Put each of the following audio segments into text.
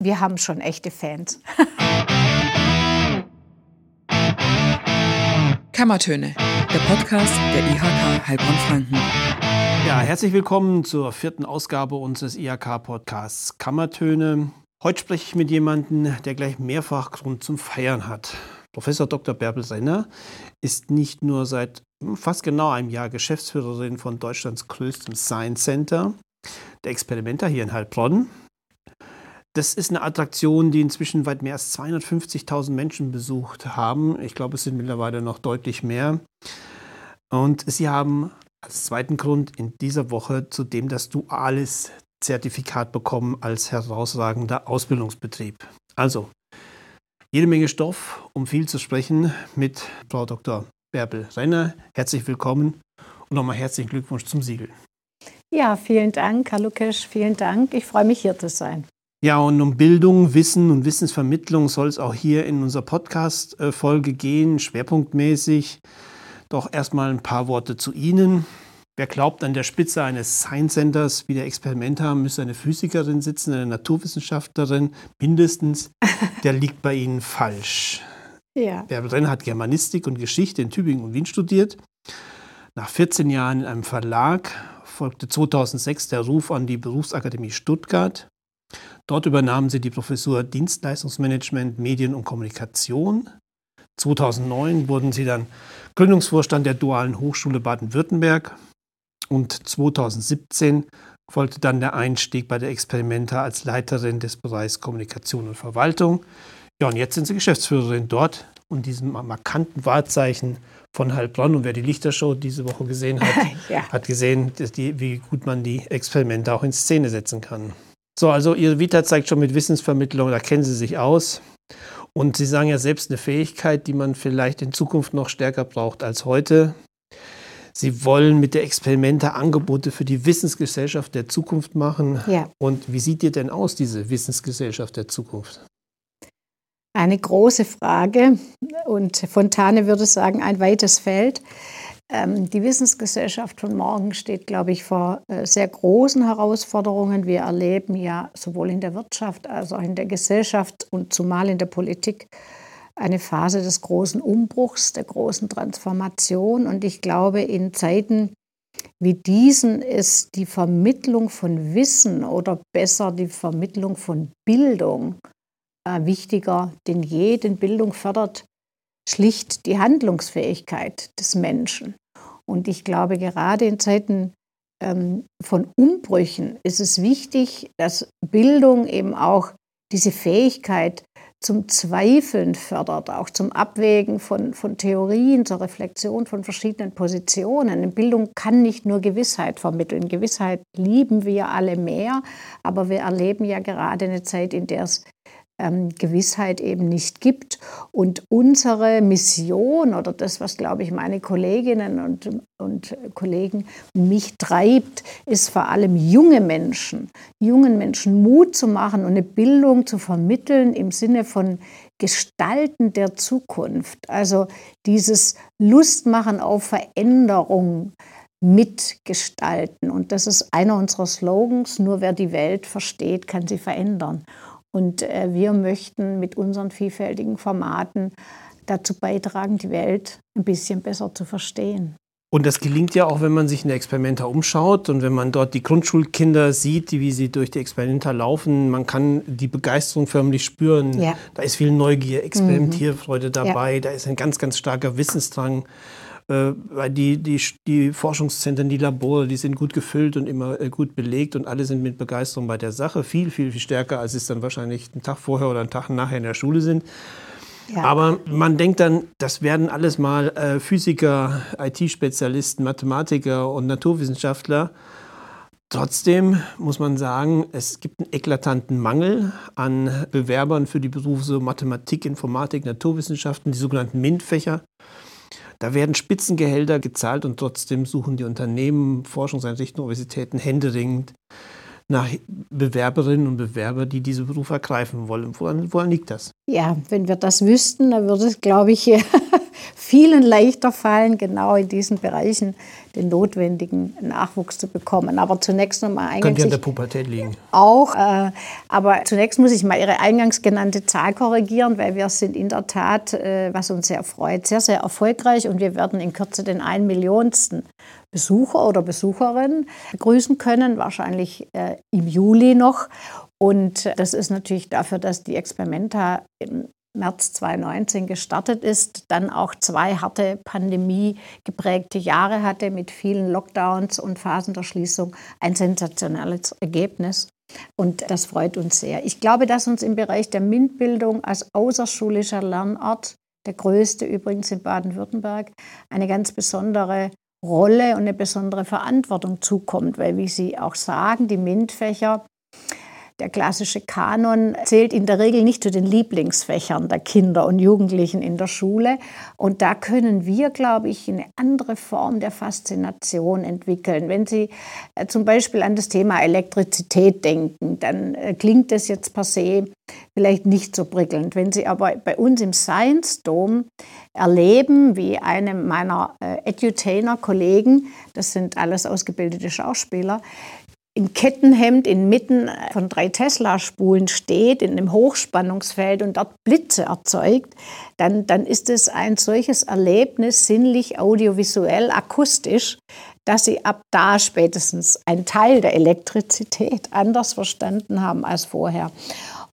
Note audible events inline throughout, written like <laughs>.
wir haben schon echte Fans. <laughs> Kammertöne, der Podcast der IHK Heilbronn-Franken. Ja, herzlich willkommen zur vierten Ausgabe unseres IHK-Podcasts Kammertöne. Heute spreche ich mit jemandem, der gleich mehrfach Grund zum Feiern hat. Professor Dr. Bärbel Renner ist nicht nur seit fast genau einem Jahr Geschäftsführerin von Deutschlands größtem Science Center, der Experimenta hier in Heilbronn. Das ist eine Attraktion, die inzwischen weit mehr als 250.000 Menschen besucht haben. Ich glaube, es sind mittlerweile noch deutlich mehr. Und sie haben als zweiten Grund in dieser Woche zudem das duales Zertifikat bekommen als herausragender Ausbildungsbetrieb. Also, jede Menge Stoff, um viel zu sprechen mit Frau Dr. Bärbel Renner. Herzlich willkommen und nochmal herzlichen Glückwunsch zum Siegel. Ja, vielen Dank, Herr Lukas, vielen Dank. Ich freue mich, hier zu sein. Ja, und um Bildung, Wissen und Wissensvermittlung soll es auch hier in unserer Podcast-Folge gehen, schwerpunktmäßig. Doch erstmal ein paar Worte zu Ihnen. Wer glaubt, an der Spitze eines Science Centers wie der Experimenta müsse eine Physikerin sitzen, eine Naturwissenschaftlerin mindestens, der liegt bei Ihnen falsch. Ja. Bärbel Renner hat Germanistik und Geschichte in Tübingen und Wien studiert. Nach 14 Jahren in einem Verlag folgte 2006 der Ruf an die Berufsakademie Stuttgart. Dort übernahmen sie die Professur Dienstleistungsmanagement, Medien und Kommunikation. 2009 wurden sie dann Gründungsvorstand der Dualen Hochschule Baden-Württemberg und 2017 folgte dann der Einstieg bei der Experimenta als Leiterin des Bereichs Kommunikation und Verwaltung. Ja, und jetzt sind sie Geschäftsführerin dort und diesem markanten Wahrzeichen von Heilbronn. Und wer die Lichtershow diese Woche gesehen hat, <laughs> ja. hat gesehen, die, wie gut man die Experimente auch in Szene setzen kann. So, also Ihre Vita zeigt schon mit Wissensvermittlung, da kennen Sie sich aus. Und Sie sagen ja selbst eine Fähigkeit, die man vielleicht in Zukunft noch stärker braucht als heute. Sie wollen mit der Experimente Angebote für die Wissensgesellschaft der Zukunft machen. Ja. Und wie sieht dir denn aus, diese Wissensgesellschaft der Zukunft? Eine große Frage und Fontane würde sagen, ein weites Feld. Ähm, die Wissensgesellschaft von morgen steht, glaube ich, vor äh, sehr großen Herausforderungen. Wir erleben ja sowohl in der Wirtschaft als auch in der Gesellschaft und zumal in der Politik eine Phase des großen Umbruchs, der großen Transformation. Und ich glaube, in Zeiten wie diesen ist die Vermittlung von Wissen oder besser die Vermittlung von Bildung äh, wichtiger denn je. Denn Bildung fördert schlicht die Handlungsfähigkeit des Menschen. Und ich glaube, gerade in Zeiten ähm, von Umbrüchen ist es wichtig, dass Bildung eben auch diese Fähigkeit zum Zweifeln fördert, auch zum Abwägen von, von Theorien, zur Reflexion von verschiedenen Positionen. Bildung kann nicht nur Gewissheit vermitteln. Gewissheit lieben wir alle mehr, aber wir erleben ja gerade eine Zeit, in der es ähm, Gewissheit eben nicht gibt. Und unsere Mission oder das, was, glaube ich, meine Kolleginnen und, und Kollegen mich treibt, ist vor allem junge Menschen, jungen Menschen Mut zu machen und eine Bildung zu vermitteln im Sinne von Gestalten der Zukunft. Also dieses Lustmachen auf Veränderung mitgestalten. Und das ist einer unserer Slogans, nur wer die Welt versteht, kann sie verändern. Und äh, wir möchten mit unseren vielfältigen Formaten dazu beitragen, die Welt ein bisschen besser zu verstehen. Und das gelingt ja auch, wenn man sich in der Experimenta umschaut und wenn man dort die Grundschulkinder sieht, wie sie durch die Experimenta laufen. Man kann die Begeisterung förmlich spüren. Ja. Da ist viel Neugier, Experimentierfreude mhm. dabei, ja. da ist ein ganz, ganz starker Wissensdrang. Äh, weil die, die, die Forschungszentren, die Labore, die sind gut gefüllt und immer äh, gut belegt und alle sind mit Begeisterung bei der Sache. Viel, viel, viel stärker, als es dann wahrscheinlich einen Tag vorher oder einen Tag nachher in der Schule sind. Ja. Aber man denkt dann, das werden alles mal äh, Physiker, IT-Spezialisten, Mathematiker und Naturwissenschaftler. Trotzdem muss man sagen, es gibt einen eklatanten Mangel an Bewerbern für die Berufe Mathematik, Informatik, Naturwissenschaften, die sogenannten MINT-Fächer. Da werden Spitzengehälter gezahlt und trotzdem suchen die Unternehmen, Forschungseinrichtungen, Universitäten händeringend nach Bewerberinnen und Bewerber, die diese Berufe ergreifen wollen. Woran, woran liegt das? Ja, wenn wir das wüssten, dann würde es, glaube ich, <laughs> vielen leichter fallen, genau in diesen Bereichen den notwendigen Nachwuchs zu bekommen. Aber zunächst nochmal eigentlich. Könnte ja an der Pubertät liegen. Auch. Äh, aber zunächst muss ich mal Ihre eingangs genannte Zahl korrigieren, weil wir sind in der Tat, äh, was uns sehr freut, sehr, sehr erfolgreich und wir werden in Kürze den ein Millionsten Besucher oder Besucherin begrüßen können, wahrscheinlich äh, im Juli noch. Und das ist natürlich dafür, dass die Experimenta im März 2019 gestartet ist, dann auch zwei harte Pandemie geprägte Jahre hatte mit vielen Lockdowns und Phasen der Schließung, ein sensationelles Ergebnis. Und das freut uns sehr. Ich glaube, dass uns im Bereich der MINT-Bildung als außerschulischer Lernort, der größte übrigens in Baden-Württemberg, eine ganz besondere Rolle und eine besondere Verantwortung zukommt, weil, wie Sie auch sagen, die MINT-Fächer der klassische Kanon zählt in der Regel nicht zu den Lieblingsfächern der Kinder und Jugendlichen in der Schule. Und da können wir, glaube ich, eine andere Form der Faszination entwickeln. Wenn Sie äh, zum Beispiel an das Thema Elektrizität denken, dann äh, klingt das jetzt per se vielleicht nicht so prickelnd. Wenn Sie aber bei uns im Science Dome erleben, wie einem meiner äh, Edutainer-Kollegen, das sind alles ausgebildete Schauspieler, im Kettenhemd inmitten von drei Tesla-Spulen steht, in einem Hochspannungsfeld und dort Blitze erzeugt, dann, dann ist es ein solches Erlebnis, sinnlich, audiovisuell, akustisch, dass sie ab da spätestens einen Teil der Elektrizität <laughs> anders verstanden haben als vorher.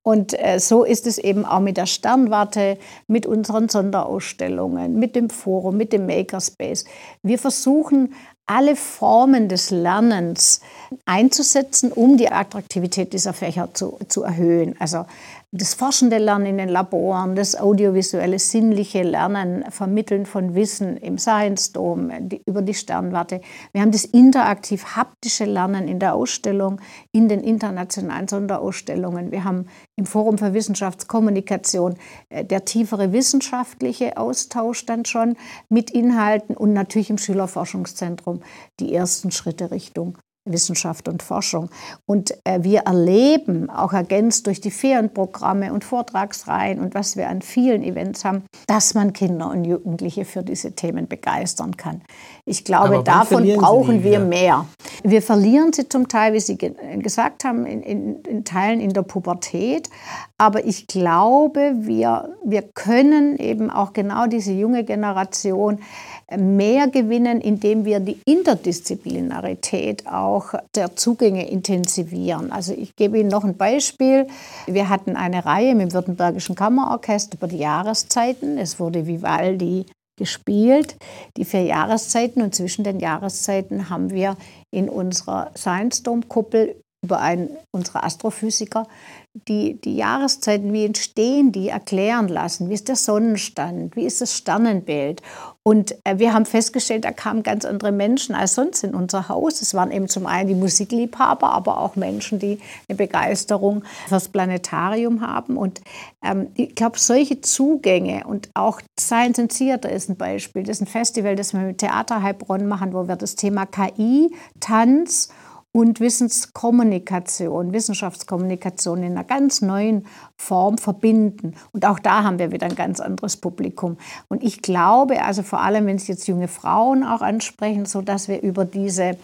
Und äh, so ist es eben auch mit der Sternwarte, mit unseren Sonderausstellungen, mit dem Forum, mit dem Makerspace. Wir versuchen alle Formen des Lernens einzusetzen, um die Attraktivität dieser Fächer zu, zu erhöhen. Also das forschende Lernen in den Laboren, das audiovisuelle, sinnliche Lernen, Vermitteln von Wissen im Science Dome, die, über die Sternwarte. Wir haben das interaktiv haptische Lernen in der Ausstellung, in den internationalen Sonderausstellungen. Wir haben im Forum für Wissenschaftskommunikation äh, der tiefere wissenschaftliche Austausch dann schon mit Inhalten und natürlich im Schülerforschungszentrum die ersten Schritte Richtung Wissenschaft und Forschung. Und äh, wir erleben, auch ergänzt durch die Ferienprogramme und Vortragsreihen und was wir an vielen Events haben, dass man Kinder und Jugendliche für diese Themen begeistern kann. Ich glaube, davon brauchen wir mehr. Wir verlieren sie zum Teil, wie Sie ge gesagt haben, in, in, in, Teilen in der Pubertät. Aber ich glaube, wir, wir können eben auch genau diese junge Generation mehr gewinnen, indem wir die Interdisziplinarität auch der Zugänge intensivieren. Also ich gebe Ihnen noch ein Beispiel. Wir hatten eine Reihe mit dem Württembergischen Kammerorchester über die Jahreszeiten. Es wurde Vivaldi gespielt, die vier Jahreszeiten. Und zwischen den Jahreszeiten haben wir in unserer Science Dome Kuppel über einen unserer Astrophysiker die, die Jahreszeiten, wie entstehen die, erklären lassen. Wie ist der Sonnenstand? Wie ist das Sternenbild? Und äh, wir haben festgestellt, da kamen ganz andere Menschen als sonst in unser Haus. Es waren eben zum einen die Musikliebhaber, aber auch Menschen, die eine Begeisterung fürs Planetarium haben. Und ähm, ich glaube, solche Zugänge und auch Science and Theater ist ein Beispiel. Das ist ein Festival, das wir mit Theater Heilbronn machen, wo wir das Thema KI, Tanz und Wissenskommunikation, Wissenschaftskommunikation in einer ganz neuen Form verbinden. Und auch da haben wir wieder ein ganz anderes Publikum. Und ich glaube, also vor allem, wenn es jetzt junge Frauen auch ansprechen, so dass wir über diese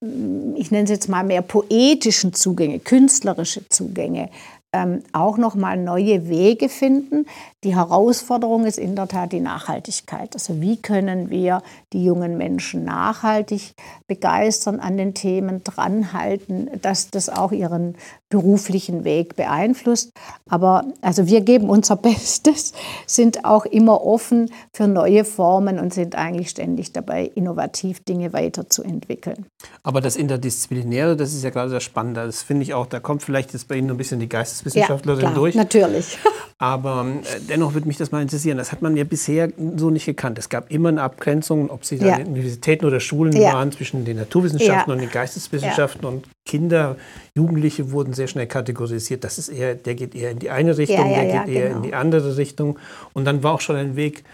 ich nenne es jetzt mal mehr poetischen Zugänge, künstlerische Zugänge, ähm, auch noch mal neue Wege finden. Die Herausforderung ist in der Tat die Nachhaltigkeit. Also wie können wir die jungen Menschen nachhaltig begeistern, an den Themen dranhalten, dass das auch ihren beruflichen Weg beeinflusst. Aber also wir geben unser <laughs> Bestes, sind auch immer offen für neue Formen und sind eigentlich ständig dabei, innovativ Dinge weiterzuentwickeln. Aber das Interdisziplinäre, das ist ja gerade das Spannende. Das finde ich auch, da kommt vielleicht jetzt bei Ihnen ein bisschen die Geisteswissenschaftlerin ja, klar, durch. Natürlich. <laughs> Aber äh, dennoch würde mich das mal interessieren. Das hat man ja bisher so nicht gekannt. Es gab immer eine Abgrenzung, ob sie ja. Universitäten oder Schulen ja. waren, zwischen den Naturwissenschaften und den Geisteswissenschaften. Und Kinder, Jugendliche wurden sehr schnell kategorisiert. Das ist eher, der geht eher in die eine Richtung, der geht eher genau. in die andere Richtung. Und dann war auch schon ein Weg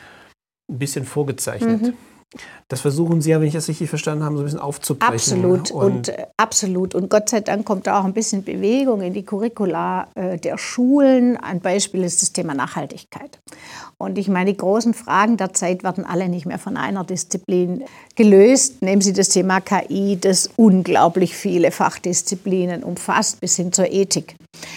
ein bisschen vorgezeichnet. Mhm. Das versuchen Sie ja, wenn ich das richtig verstanden habe, so ein bisschen aufzubrechen. Absolut und, und äh, absolut. Und Gott sei Dank kommt da auch ein bisschen Bewegung in die Curricula äh, der Schulen. Ein Beispiel ist das Thema Nachhaltigkeit. Und ich meine, die großen Fragen der Zeit werden alle nicht mehr von einer Disziplin gelöst. Nehmen Sie das Thema KI, das unglaublich viele Fachdisziplinen umfasst, bis hin zur Ethik.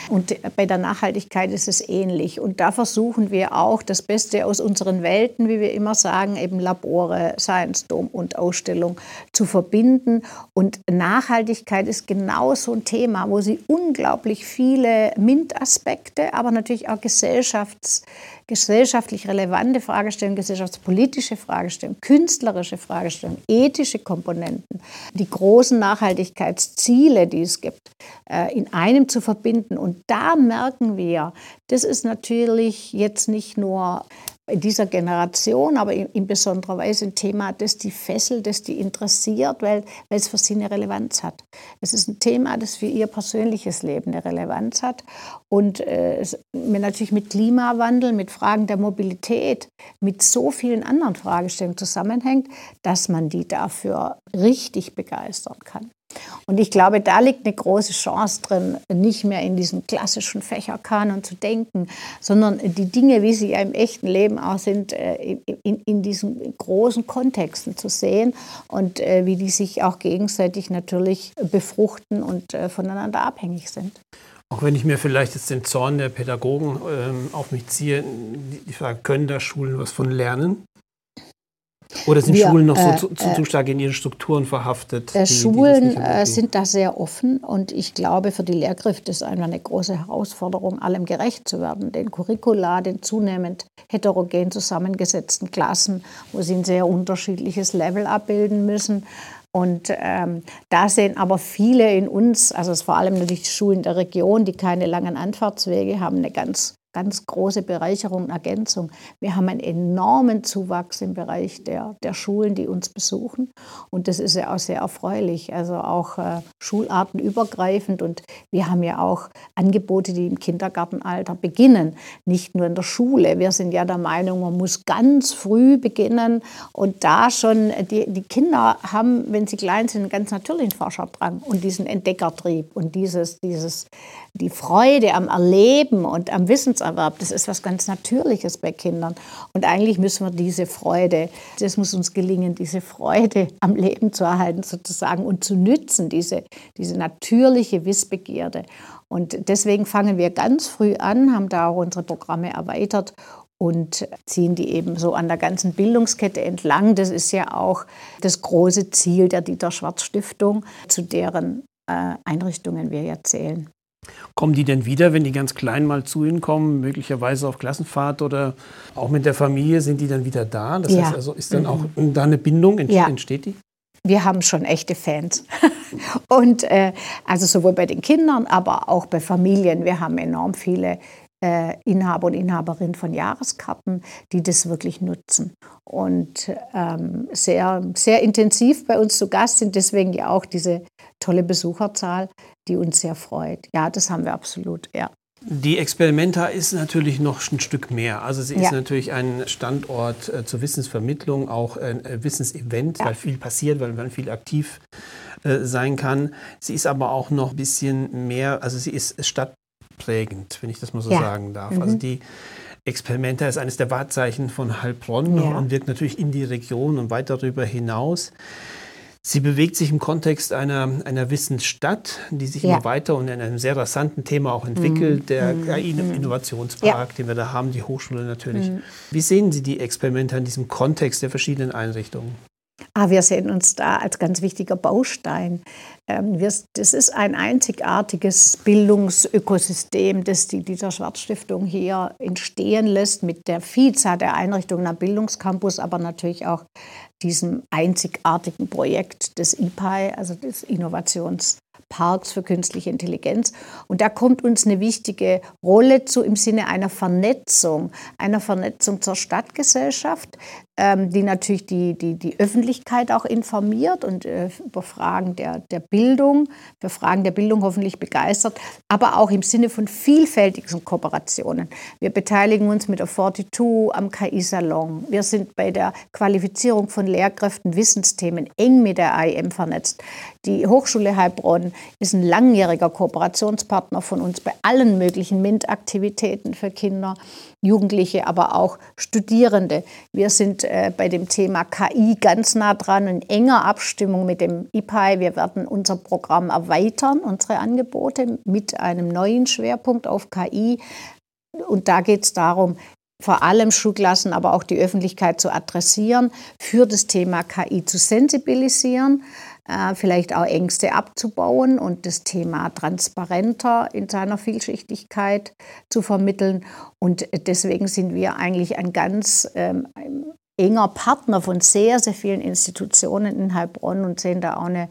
Und bei der Nachhaltigkeit ist es ähnlich. Und da versuchen wir auch das Beste aus unseren Welten, wie wir immer sagen, eben Labore, Science Dome und Ausstellung zu verbinden. Und Nachhaltigkeit ist genau so ein Thema, wo sie unglaublich viele MINT-Aspekte, aber natürlich auch Gesellschafts- gesellschaftlich relevante Fragestellungen, gesellschaftspolitische Fragestellungen, künstlerische Fragestellungen, ethische Komponenten, die großen Nachhaltigkeitsziele, die es gibt, äh, in einem zu verbinden. Und da merken wir, das ist natürlich jetzt nicht nur in dieser Generation, aber in, in, besonderer Weise ein Thema, das die fesselt, das die interessiert, weil, weil es für sie eine Relevanz hat. Es ist ein Thema, das für ihr persönliches Leben eine Relevanz hat und äh, natürlich mit Klimawandel, mit Fragen der Mobilität, mit so vielen anderen Fragestellungen zusammenhängt, dass man die dafür richtig begeistern kann. Und ich glaube, da liegt eine große Chance drin, nicht mehr in diesem klassischen Fächerkanon zu denken, sondern die Dinge, wie sie ja im echten Leben auch sind, äh, in, in diesen großen Kontexten zu sehen und äh, wie die sich auch gegenseitig natürlich befruchten und äh, voneinander abhängig sind. Auch wenn ich mir vielleicht jetzt den Zorn der Pädagogen ähm, auf mich ziehe, die Frage, können da Schulen was von lernen? Oder sind wir, Schulen noch so äh, zu, zu, zu, stark in ihren Strukturen verhaftet? Äh, die, Schulen die äh, sind da sehr offen und ich glaube, für die Lehrkräfte ist einfach eine große Herausforderung, allem gerecht zu werden. Den Curricula, den zunehmend heterogen zusammengesetzten Klassen, wo sie ein sehr unterschiedliches Level abbilden müssen. Und ähm, da sehen aber viele in uns, also vor allem natürlich die Schulen der Region, die keine langen Anfahrtswege haben, eine ganz ganz große Bereicherung und Ergänzung. Wir haben einen enormen Zuwachs im Bereich der, der Schulen, die uns besuchen. Und das ist ja auch sehr erfreulich, also auch äh, schulartenübergreifend. Und wir haben ja auch Angebote, die im Kindergartenalter beginnen, nicht nur in der Schule. Wir sind ja der Meinung, man muss ganz früh beginnen und da schon, die, die Kinder haben, wenn sie klein sind, einen ganz natürlichen Forscherdrang und diesen Entdeckertrieb und dieses, dieses, die Freude am Erleben und am Wissens Wissenserwerb. Das ist was ganz Natürliches bei Kindern. Und eigentlich müssen wir diese Freude, das muss uns gelingen, diese Freude am Leben zu erhalten sozusagen und zu nützen, diese, diese natürliche Wissbegierde. Und deswegen fangen wir ganz früh an, haben da auch unsere Programme erweitert und ziehen die eben so an der ganzen Bildungskette entlang. Das ist ja auch das große Ziel der Dieter Schwarz Stiftung, zu deren äh, Einrichtungen wir ja zählen. Kommen die denn wieder, wenn die ganz klein mal zu Ihnen kommen, möglicherweise auf Klassenfahrt oder auch mit der Familie, sind die dann wieder da? Das ja. heißt also, ist dann mhm. auch da eine Bindung, ja. entsteht die? Wir haben schon echte Fans. <laughs> Und äh, also sowohl bei den Kindern, aber auch bei Familien. Wir haben enorm viele äh, Inhaber und Inhaberinnen von Jahreskarten, die das wirklich nutzen und ähm, sehr, sehr intensiv bei uns zu Gast sind. Deswegen ja auch diese tolle Besucherzahl, die uns sehr freut. Ja, das haben wir absolut, ja. Die Experimenta ist natürlich noch ein Stück mehr. Also sie ist ja. natürlich ein Standort äh, zur Wissensvermittlung, auch ein äh, Wissensevent, ja. weil viel passiert, weil man viel aktiv äh, sein kann. Sie ist aber auch noch ein bisschen mehr, also sie ist Stadt prägend, wenn ich das mal so ja. sagen darf. Mhm. Also die Experimenta ist eines der Wahrzeichen von Heilbronn ja. und wirkt natürlich in die Region und weit darüber hinaus. Sie bewegt sich im Kontext einer, einer Wissensstadt, die sich ja. immer weiter und in einem sehr rasanten Thema auch entwickelt, mhm. der mhm. KI-Innovationspark, ja. den wir da haben, die Hochschule natürlich. Mhm. Wie sehen Sie die Experimente in diesem Kontext der verschiedenen Einrichtungen? Ah, wir sehen uns da als ganz wichtiger Baustein. Ähm, das ist ein einzigartiges Bildungsökosystem, das die Dieter Schwarz Stiftung hier entstehen lässt mit der Vielzahl der Einrichtungen am Bildungscampus, aber natürlich auch diesem einzigartigen Projekt des IPAI, also des Innovations Parks für künstliche Intelligenz. Und da kommt uns eine wichtige Rolle zu im Sinne einer Vernetzung, einer Vernetzung zur Stadtgesellschaft, ähm, die natürlich die, die, die Öffentlichkeit auch informiert und äh, über Fragen der, der Bildung, für Fragen der Bildung hoffentlich begeistert, aber auch im Sinne von vielfältigen Kooperationen. Wir beteiligen uns mit der 42 am KI-Salon. Wir sind bei der Qualifizierung von Lehrkräften Wissensthemen eng mit der AIM vernetzt. Die Hochschule Heilbronn ist ein langjähriger Kooperationspartner von uns bei allen möglichen MINT-Aktivitäten für Kinder, Jugendliche, aber auch Studierende. Wir sind äh, bei dem Thema KI ganz nah dran, in enger Abstimmung mit dem IPAI. Wir werden unser Programm erweitern, unsere Angebote mit einem neuen Schwerpunkt auf KI. Und da geht es darum, vor allem Schulklassen, aber auch die Öffentlichkeit zu adressieren, für das Thema KI zu sensibilisieren vielleicht auch Ängste abzubauen und das Thema transparenter in seiner Vielschichtigkeit zu vermitteln. Und deswegen sind wir eigentlich ein ganz ähm, enger Partner von sehr, sehr vielen Institutionen in Heilbronn und sehen da auch eine,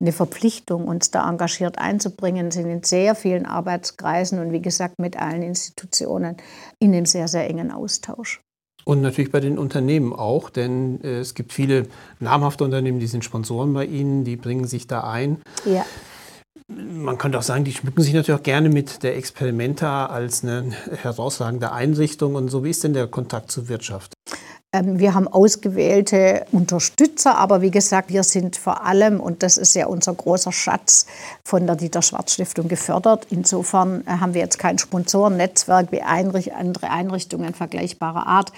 eine Verpflichtung, uns da engagiert einzubringen, sind in sehr vielen Arbeitskreisen und wie gesagt mit allen Institutionen in einem sehr, sehr engen Austausch. Und natürlich bei den Unternehmen auch, denn äh, es gibt viele namhafte Unternehmen, die sind Sponsoren bei Ihnen, die bringen sich da ein. Ja. Man könnte auch sagen, die schmücken sich natürlich auch gerne mit der Experimenta als eine herausragende Einrichtung. Und so, wie ist denn der Kontakt zur Wirtschaft? Ähm, wir haben ausgewählte Unterstützer, aber wie gesagt, wir sind vor allem, und das ist ja unser großer Schatz, von der Dieter Schwarz Stiftung gefördert. Insofern äh, haben wir jetzt kein Sponsorennetzwerk wie andere Einrichtungen vergleichbarer Art.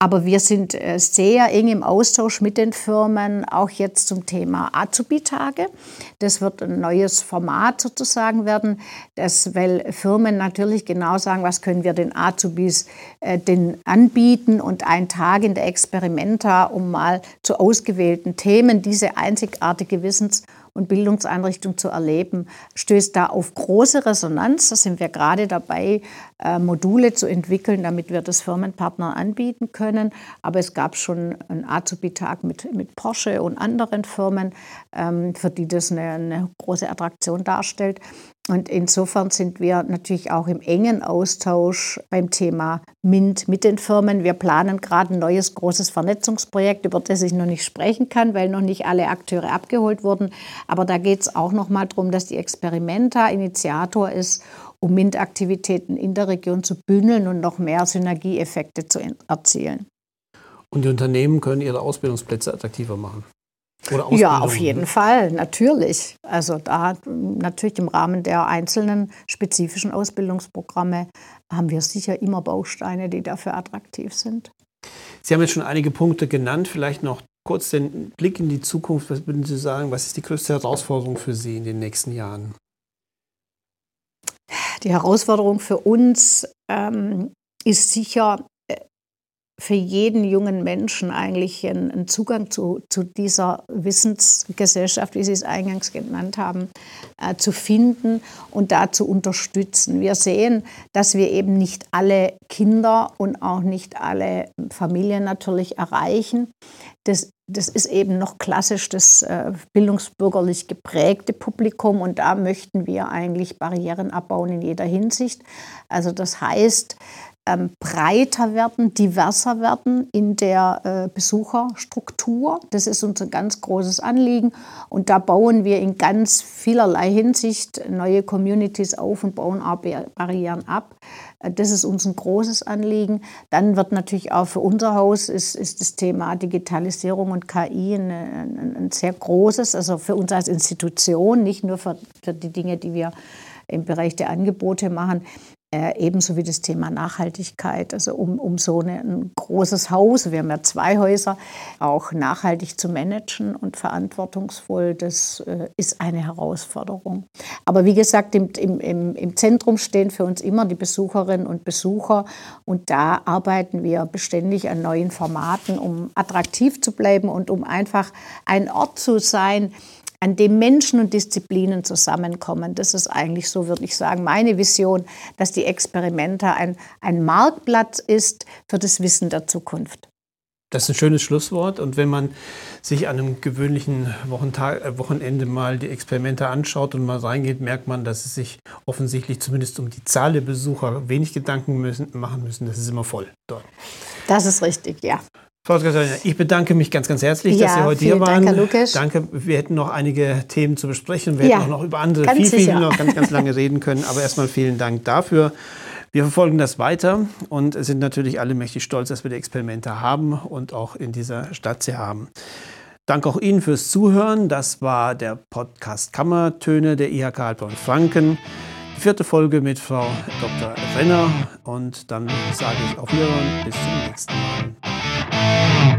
Aber wir sind äh, sehr eng im Austausch mit den Firmen, auch jetzt zum Thema Azubi-Tage. Das wird ein neues Format sozusagen werden, das, weil Firmen natürlich genau sagen, was können wir den Azubis äh, denn anbieten und ein Tag in der Experimenta, um mal zu ausgewählten Themen diese einzigartige Wissens- und Bildungseinrichtung zu erleben, stößt da auf große Resonanz. Da sind wir gerade dabei, äh, Module zu entwickeln, damit wir das Firmenpartnern anbieten können. Aber es gab schon einen Azubi-Tag mit, mit Porsche und anderen Firmen, ähm, für die das eine, eine große Attraktion darstellt. Und insofern sind wir natürlich auch im engen Austausch beim Thema MINT mit den Firmen. Wir planen gerade ein neues großes Vernetzungsprojekt, über das ich noch nicht sprechen kann, weil noch nicht alle Akteure abgeholt wurden. Aber da geht es auch noch mal darum, dass die Experimenta Initiator ist, um MINT-Aktivitäten in der Region zu bündeln und noch mehr Synergieeffekte zu erzielen. Und die Unternehmen können ihre Ausbildungsplätze attraktiver machen. Ja, auf jeden? Fall, natürlich. Also da natürlich im Rahmen der einzelnen spezifischen Ausbildungsprogramme haben wir sicher immer Bausteine, die dafür attraktiv sind. Sie haben jetzt schon einige Punkte genannt, vielleicht noch kurz den Blick in die Zukunft. Was würden Sie sagen, was ist die größte Herausforderung für Sie in den nächsten Jahren? Die Herausforderung für uns ähm, ist sicher für jeden jungen Menschen eigentlich einen, Zugang zu, zu, dieser Wissensgesellschaft, wie Sie es eingangs genannt haben, äh, zu finden und da zu unterstützen. Wir sehen, dass wir eben nicht alle Kinder und auch nicht alle Familien natürlich erreichen. Das, das ist eben noch klassisch das äh, bildungsbürgerlich geprägte Publikum und da möchten wir eigentlich Barrieren abbauen in jeder Hinsicht. Also das heißt, ähm, breiter werden, diverser werden in der äh, Besucherstruktur. Das ist unser ganz großes Anliegen. Und da bauen wir in ganz vielerlei Hinsicht neue Communities auf und bauen auch Barrieren ab. Äh, das ist uns ein großes Anliegen. Dann wird natürlich auch für unser Haus ist, ist das Thema Digitalisierung und KI ein, ein, ein, sehr großes, also für uns als Institution, nicht nur für, für die Dinge, die wir im Bereich der Angebote machen. Äh, ebenso wie das Thema Nachhaltigkeit, also um, um so eine, ein großes Haus, wir haben ja zwei Häuser, auch nachhaltig zu managen und verantwortungsvoll, das äh, ist eine Herausforderung. Aber wie gesagt, im, im, im Zentrum stehen für uns immer die Besucherinnen und Besucher und da arbeiten wir beständig an neuen Formaten, um attraktiv zu bleiben und um einfach ein Ort zu sein, an dem Menschen und Disziplinen zusammenkommen. Das ist eigentlich so, würde ich sagen, meine Vision, dass die Experimenta ein, ein Marktplatz ist für das Wissen der Zukunft. Das ist ein schönes Schlusswort. Und wenn man sich an einem gewöhnlichen Wochentag, äh, Wochenende mal die Experimente anschaut und mal reingeht, merkt man, dass es sich offensichtlich zumindest um die Zahl der Besucher wenig Gedanken müssen, machen müssen. Das ist immer voll dort. Das ist richtig, ja. Frau Katharina, ich bedanke mich ganz, ganz herzlich, ja, dass Sie heute hier waren. Dank, Lukas. Danke. Wir hätten noch einige Themen zu besprechen. Wir ja, hätten auch noch über andere viel, viel noch ganz, ganz lange reden können. Aber erstmal vielen Dank dafür. Wir verfolgen das weiter und sind natürlich alle mächtig stolz, dass wir die Experimente haben und auch in dieser Stadt sie haben. Danke auch Ihnen fürs Zuhören. Das war der Podcast Kammertöne der IHK Heilbronn-Franken. Die vierte Folge mit Frau Dr. Renner. Und dann sage ich auf Wiedersehen. Bis zum nächsten Mal. Yeah.